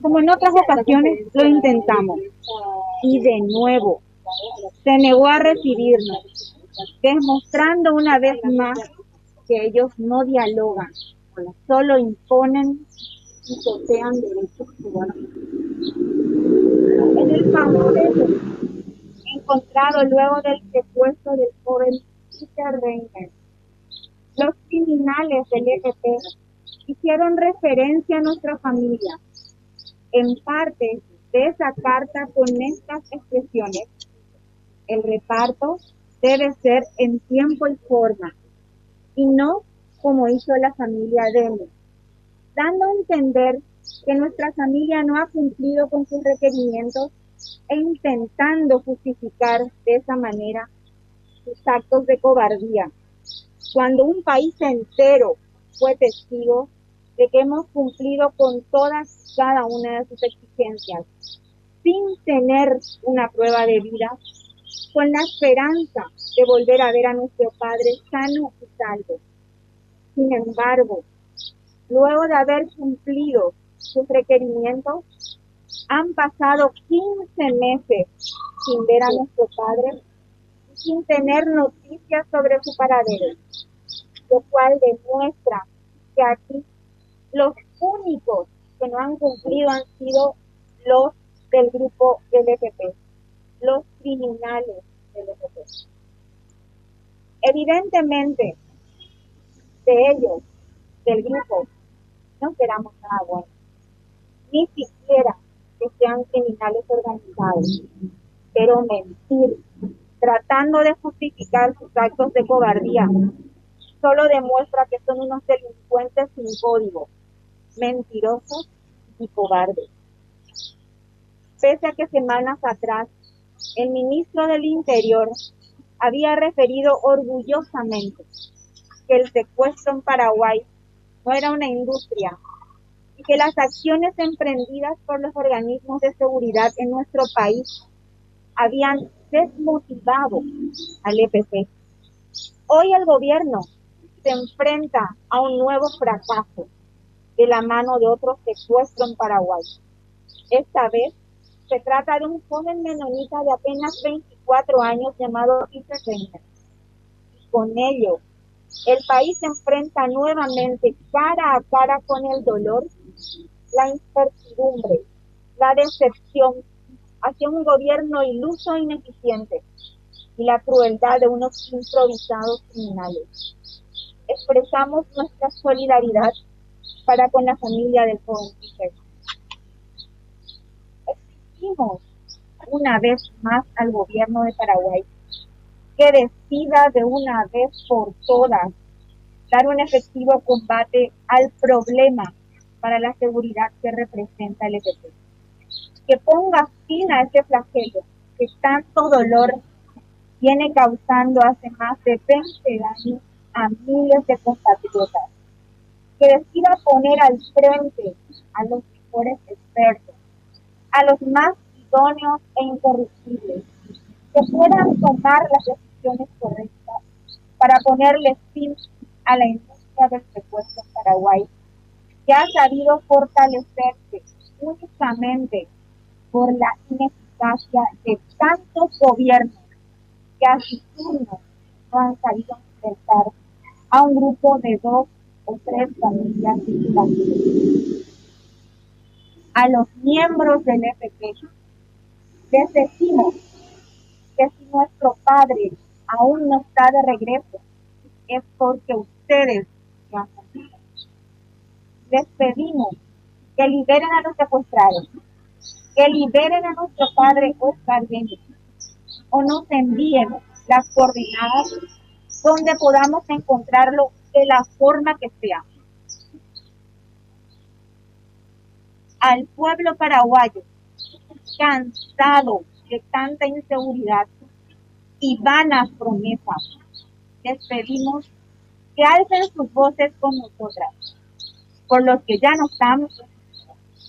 Como en otras ocasiones lo intentamos. Y de nuevo, se negó a recibirnos, demostrando una vez más que ellos no dialogan, solo imponen y sotean derechos humanos. En el famoso encontrado luego del secuestro del joven Peter Reiner, los criminales del EPP hicieron referencia a nuestra familia. En parte de esa carta con estas expresiones, el reparto debe ser en tiempo y forma, y no como hizo la familia Demo, dando a entender que nuestra familia no ha cumplido con sus requerimientos e intentando justificar de esa manera sus actos de cobardía. Cuando un país entero fue testigo de que hemos cumplido con todas cada una de sus exigencias, sin tener una prueba de vida, con la esperanza de volver a ver a nuestro Padre sano y salvo. Sin embargo, luego de haber cumplido sus requerimientos, han pasado 15 meses sin ver a nuestro Padre y sin tener noticias sobre su paradero, lo cual demuestra que aquí los únicos que no han cumplido han sido los del grupo LFP, los criminales del LFP. Evidentemente, de ellos, del grupo, no esperamos nada bueno, ni siquiera que sean criminales organizados, pero mentir, tratando de justificar sus actos de cobardía, solo demuestra que son unos delincuentes sin código, mentirosos y cobardes. Pese a que semanas atrás el ministro del Interior había referido orgullosamente que el secuestro en Paraguay no era una industria y que las acciones emprendidas por los organismos de seguridad en nuestro país habían desmotivado al EPC. Hoy el gobierno se enfrenta a un nuevo fracaso de la mano de otro secuestro en Paraguay. Esta vez se trata de un joven menonita de apenas 24 años llamado Peter Reiner. Con ello, el país se enfrenta nuevamente cara a cara con el dolor, la incertidumbre, la decepción hacia un gobierno iluso e ineficiente y la crueldad de unos improvisados criminales. Expresamos nuestra solidaridad para con la familia del joven Peter. Exigimos una vez más al gobierno de Paraguay que decida de una vez por todas dar un efectivo combate al problema para la seguridad que representa el EPP. Que ponga fin a ese flagelo que tanto dolor viene causando hace más de 20 años a miles de compatriotas. Que decida poner al frente a los mejores expertos, a los más idóneos e incorruptibles, que puedan tomar las decisiones correctas para ponerle fin a la industria del secuestro en Paraguay, que ha sabido fortalecerse únicamente por la ineficacia de tantos gobiernos que a su turno no han sabido enfrentar a un grupo de dos o tres familias A los miembros del FP les decimos que si nuestro Padre aún no está de regreso, es porque ustedes lo han Les pedimos que liberen a los secuestrados, que liberen a nuestro padre Oscar Benítez, o nos envíen las coordenadas donde podamos encontrarlo de la forma que sea. Al pueblo paraguayo, cansado de tanta inseguridad y vanas promesas, les pedimos que alcen sus voces con nosotras, por los que ya no estamos,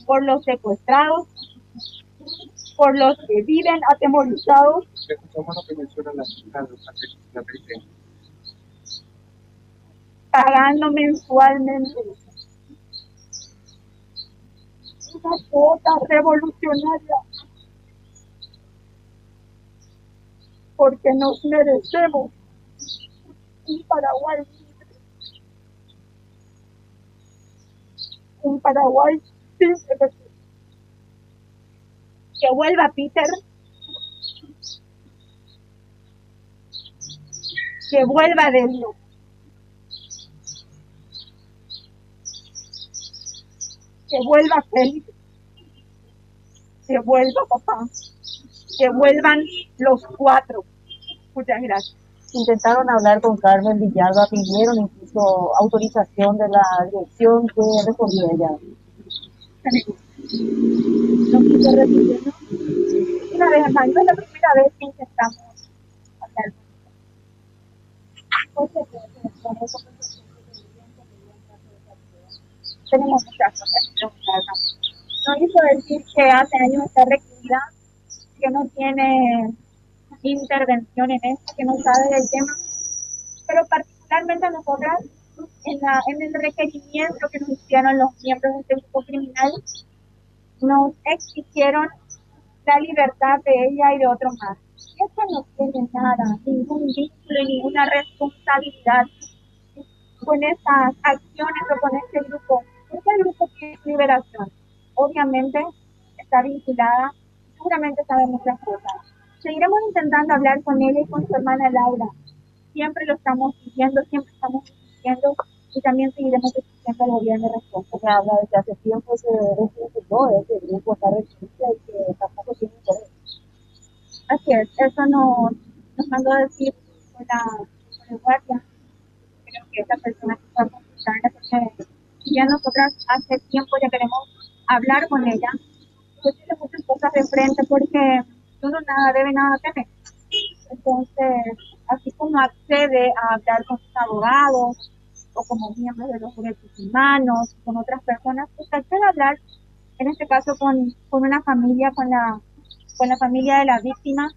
por los secuestrados, por los que viven atemorizados. Pagando mensualmente. Una cuota revolucionaria. Porque nos merecemos un Paraguay libre, un Paraguay sin Que vuelva Peter, que vuelva Delio. Que vuelva Félix, que vuelva papá, que vuelvan los cuatro. Muchas gracias. Intentaron hablar con Carmen Villalba, pidieron incluso autorización de la dirección que recorrió ella. No recibir, Una vez más, no es la primera vez que intentamos hablar con Tenemos muchas cosas No hizo decir que hace años está recluida, que no tiene intervención en esto, que no sabe del tema, pero particularmente a nosotras, en, la, en el requerimiento que nos hicieron los miembros de este grupo criminal, nos exigieron la libertad de ella y de otro más. Y esto no tiene nada, ningún vínculo ninguna responsabilidad con esas acciones o con este grupo. Este grupo que es liberación, obviamente está vinculada, seguramente sabe muchas cosas Seguiremos intentando hablar con ella y con su hermana Laura. Siempre lo estamos pidiendo, siempre estamos pidiendo y también seguiremos exigiendo al gobierno respuesta. Se habla de que hace tiempo se registró ese grupo está registrado y que tampoco tiene interés. Así es, eso nos, nos mandó a decir con la, con el guardia. Creo que esa persona ya nosotras hace tiempo ya queremos hablar con ella, pues tiene muchas cosas de frente porque uno nada debe, nada teme. Entonces, así como accede a hablar con sus abogados o como miembros de los derechos humanos, con otras personas, pues accede a hablar, en este caso con, con una familia, con la, con la familia de la víctima,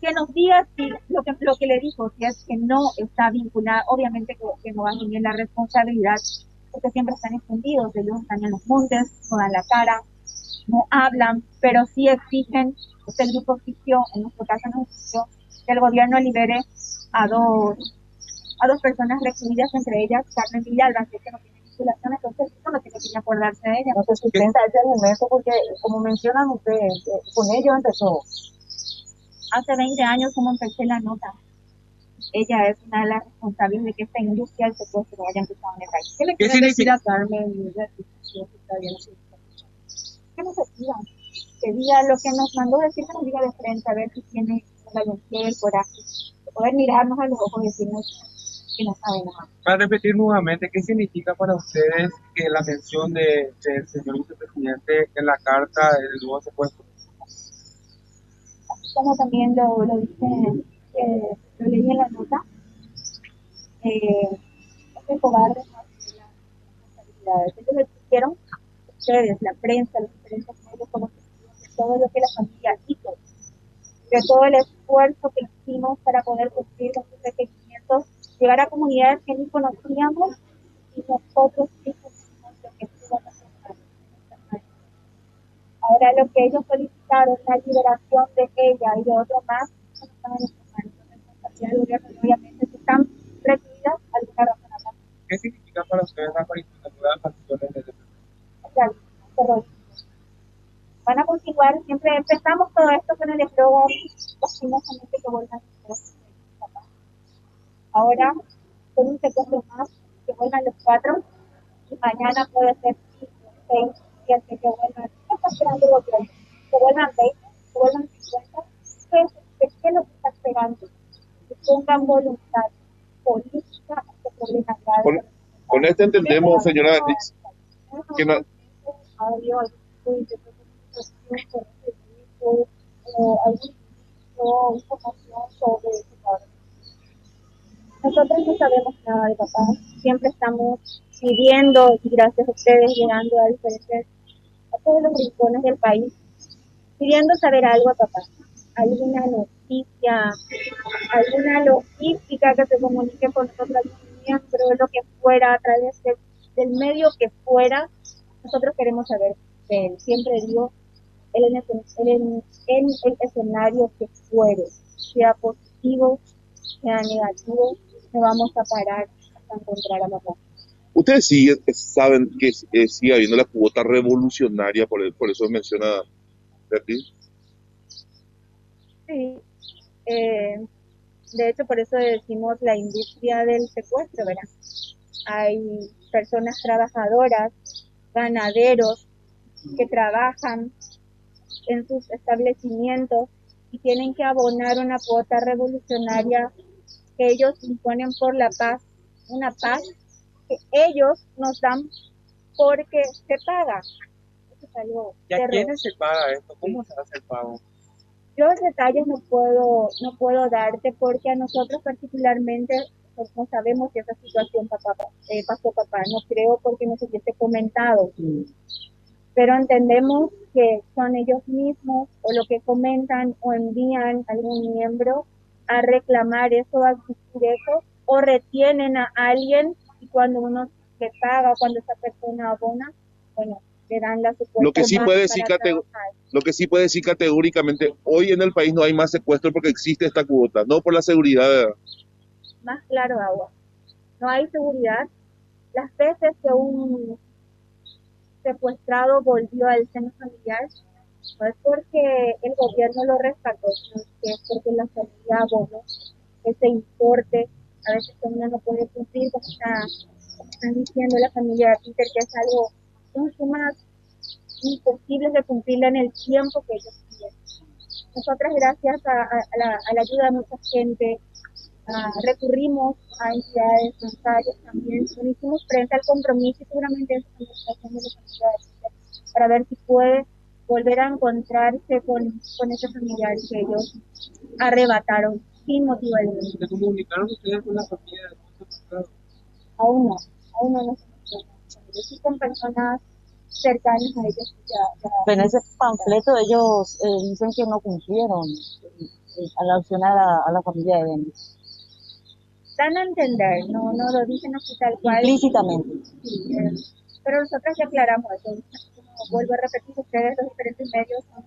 que nos diga si lo que, lo que le dijo, si es que no está vinculada, obviamente que, no va a asumir la responsabilidad, porque siempre están escondidos, ellos están en los montes, no dan la cara, no hablan, pero sí exigen, este grupo exigió, en nuestro caso no exigió, que el gobierno libere a dos a dos personas recluidas, entre ellas Carmen Villalba, que no tiene vinculación, entonces eso no tiene que acordarse de ella. No se sustenta ese argumento porque, como mencionan ustedes, eh, con ello empezó. Hace 20 años como empecé la nota. Ella es una de las responsables de que esta industria del secuestro haya empezado en el país. ¿Qué, ¿Qué significa Carmen? que nos diga, que diga lo que nos mandó decir, que nos diga de frente, a ver si tiene la valentía y el coraje de poder mirarnos a los ojos y decirnos que no sabe nada. Para repetir nuevamente, ¿qué significa para ustedes que la mención del de, señor vicepresidente en la carta del nuevo secuestro? Como también lo, lo dice, eh, lo leí en la nota, eh, este cobarde no tiene las responsabilidades. Ellos hicieron ustedes, la prensa, los diferentes medios como de todo lo que la familia hizo, de todo el esfuerzo que hicimos para poder cumplir con sus requerimientos, llegar a comunidades que ni conocíamos y nosotros hicimos lo que pudo hacer. Ahora lo que ellos solicitaron, la liberación de ella y de otro más, no responsabilidad del gobierno obviamente si están recluidas, alguna razón. ¿Qué significa para ustedes la aparición de las facciones de Van a continuar, siempre empezamos todo esto con el eslogan, lastimosamente que vuelvan Ahora, con un secuestro más, que vuelvan los cuatro, y mañana puede ser cinco, seis, siete, que vuelvan. ¿Qué está esperando? Que vuelvan 20, que vuelvan 50. Pues, ¿qué es lo que está esperando? Voluntad política. Con, con esto entendemos, señora que no. Nosotros no sabemos nada de papá, siempre estamos pidiendo y gracias a ustedes llegando a diferentes, a todos los rincones del país, pidiendo saber algo a papá, alguna noticia, alguna logística que se comunique con nosotros, algún miembro, lo que fuera, a través del medio que fuera, nosotros queremos saber de él. Siempre digo, él en, el, en, el escenario que fuere, sea positivo, sea negativo, no vamos a parar hasta encontrar a papá. Ustedes sí saben que sigue habiendo la cuota revolucionaria, por, el- por eso menciona Beatriz. Sí, eh, de hecho por eso decimos la industria del secuestro, ¿verdad? Hay personas trabajadoras, ganaderos que trabajan en sus establecimientos y tienen que abonar una cuota revolucionaria que ellos imponen por la paz, una paz que ellos nos dan porque se paga. Eso es algo ¿Y a terror. quiénes se paga esto? ¿Cómo se hace el pago? Yo detalles no puedo, no puedo darte porque a nosotros particularmente pues, no sabemos si esa situación papá, eh, pasó papá. No creo porque nos hubiese comentado. Pero entendemos que son ellos mismos o lo que comentan o envían algún miembro a reclamar eso, a exigir eso, o retienen a alguien y cuando uno le paga, cuando esa persona abona, bueno, Lo que sí puede decir. Lo que sí puede decir categóricamente, hoy en el país no hay más secuestro porque existe esta cuota, no por la seguridad. más claro agua. No hay seguridad. Las veces que un secuestrado volvió al seno familiar, no es porque el gobierno lo rescató, sino que es porque la familia abonó ese importe. A veces que uno no puede cumplir, como, está, como están diciendo la familia de Peter, que es algo, son sumas imposibles de cumplir en el tiempo que ellos piden. Nosotras, gracias a, a- a la, a la ayuda de mucha gente, ah, recurrimos a entidades bancarias también, nos hicimos frente al compromiso y seguramente eso también está haciendo la familia de Peter, para ver si puede volver a encontrarse con, con ese familiar que ellos arrebataron sin motivo alguno. ¿Se comunicaron ustedes con la familia de los? Aún no, aún no nos con personas cercanas a ellos ya, ya Pero en ese panfleto ellos eh, dicen que no cumplieron eh, a la opción a la, a la familia de Denis, dan a entender, no, no lo dicen así tal cual. implícitamente. Sí, eh, pero nosotros ya aclaramos eso. Como vuelvo a repetir, ustedes, los diferentes medios, son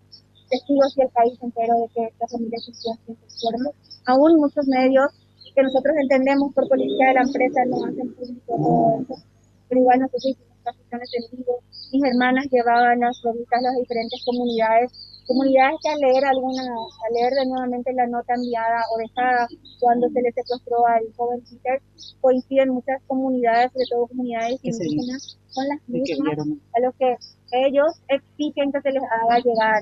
testigos y el país entero de que esta familia existió en forma. Aún muchos medios que nosotros entendemos por política de la empresa no hacen público todo eso. Pero igual nosotros hicimos transmisiones en vivo. Mis hermanas llevaban las revistas a las diferentes comunidades. Comunidades que al leer alguna, al leer de nuevamente la nota enviada o dejada cuando se le secuestró al joven Peter, coinciden muchas comunidades, sobre todo comunidades indígenas, son las mismas a los que ellos exigen que se les haga llegar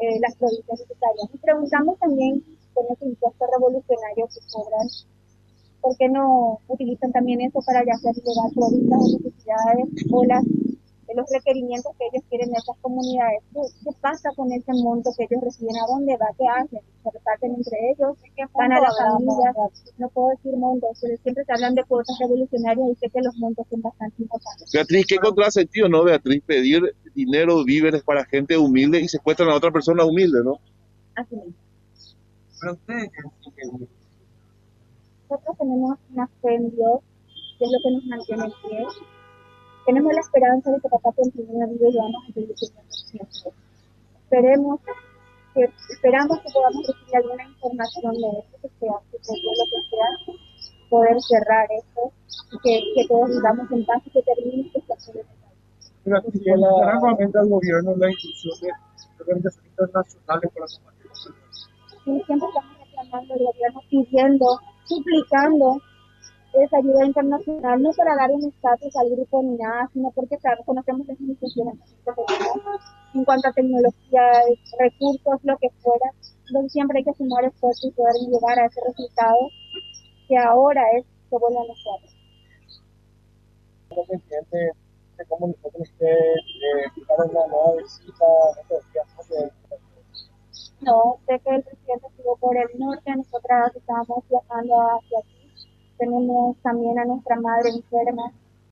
eh, las provincias necesarias. Y preguntamos también con ese impuesto revolucionario que cobran, ¿por qué no utilizan también eso para ya hacer llegar provincias o necesidades o las, de los requerimientos que ellos quieren de esas comunidades? ¿Qué, qué pasa con ese monto que ellos reciben? ¿A dónde va? ¿Qué hacen? ¿Se reparten entre ellos? ¿Van a las familias? No puedo decir montos, pero siempre se hablan de cuotas revolucionarias y sé que los montos son bastante importantes. Beatriz, qué contrasentido, ¿no, Beatriz? Pedir dinero, víveres para gente humilde y secuestran a otra persona humilde, ¿no? Así mismo. Pero ustedes Nosotros tenemos una fe en Dios, que es lo que nos mantiene en pie. Tenemos la esperanza de que papá continúe vivo y vamos a seguir teniendo siempre. Esperemos que, esperamos que podamos recibir alguna información de esto, que sea, que sea lo que sea, poder cerrar esto y que, que todos vivamos en paz y que termine país. Pero si solicitarán nuevamente al gobierno la inclusión de organizaciones internacionales para combatir los. Sí, siempre estamos reclamando al gobierno, pidiendo, suplicando esa ayuda internacional, no para dar un estatus al grupo ni nada, sino porque claro, conocemos las tenemos en cuanto a tecnología, recursos, lo que fuera. Entonces siempre hay que sumar esfuerzos y poder llegar a ese resultado que ahora es que vuelva a nosotros. Eh, visita No, sé que el presidente estuvo por el norte, nosotras estábamos viajando hacia aquí. Tenemos también a nuestra madre enferma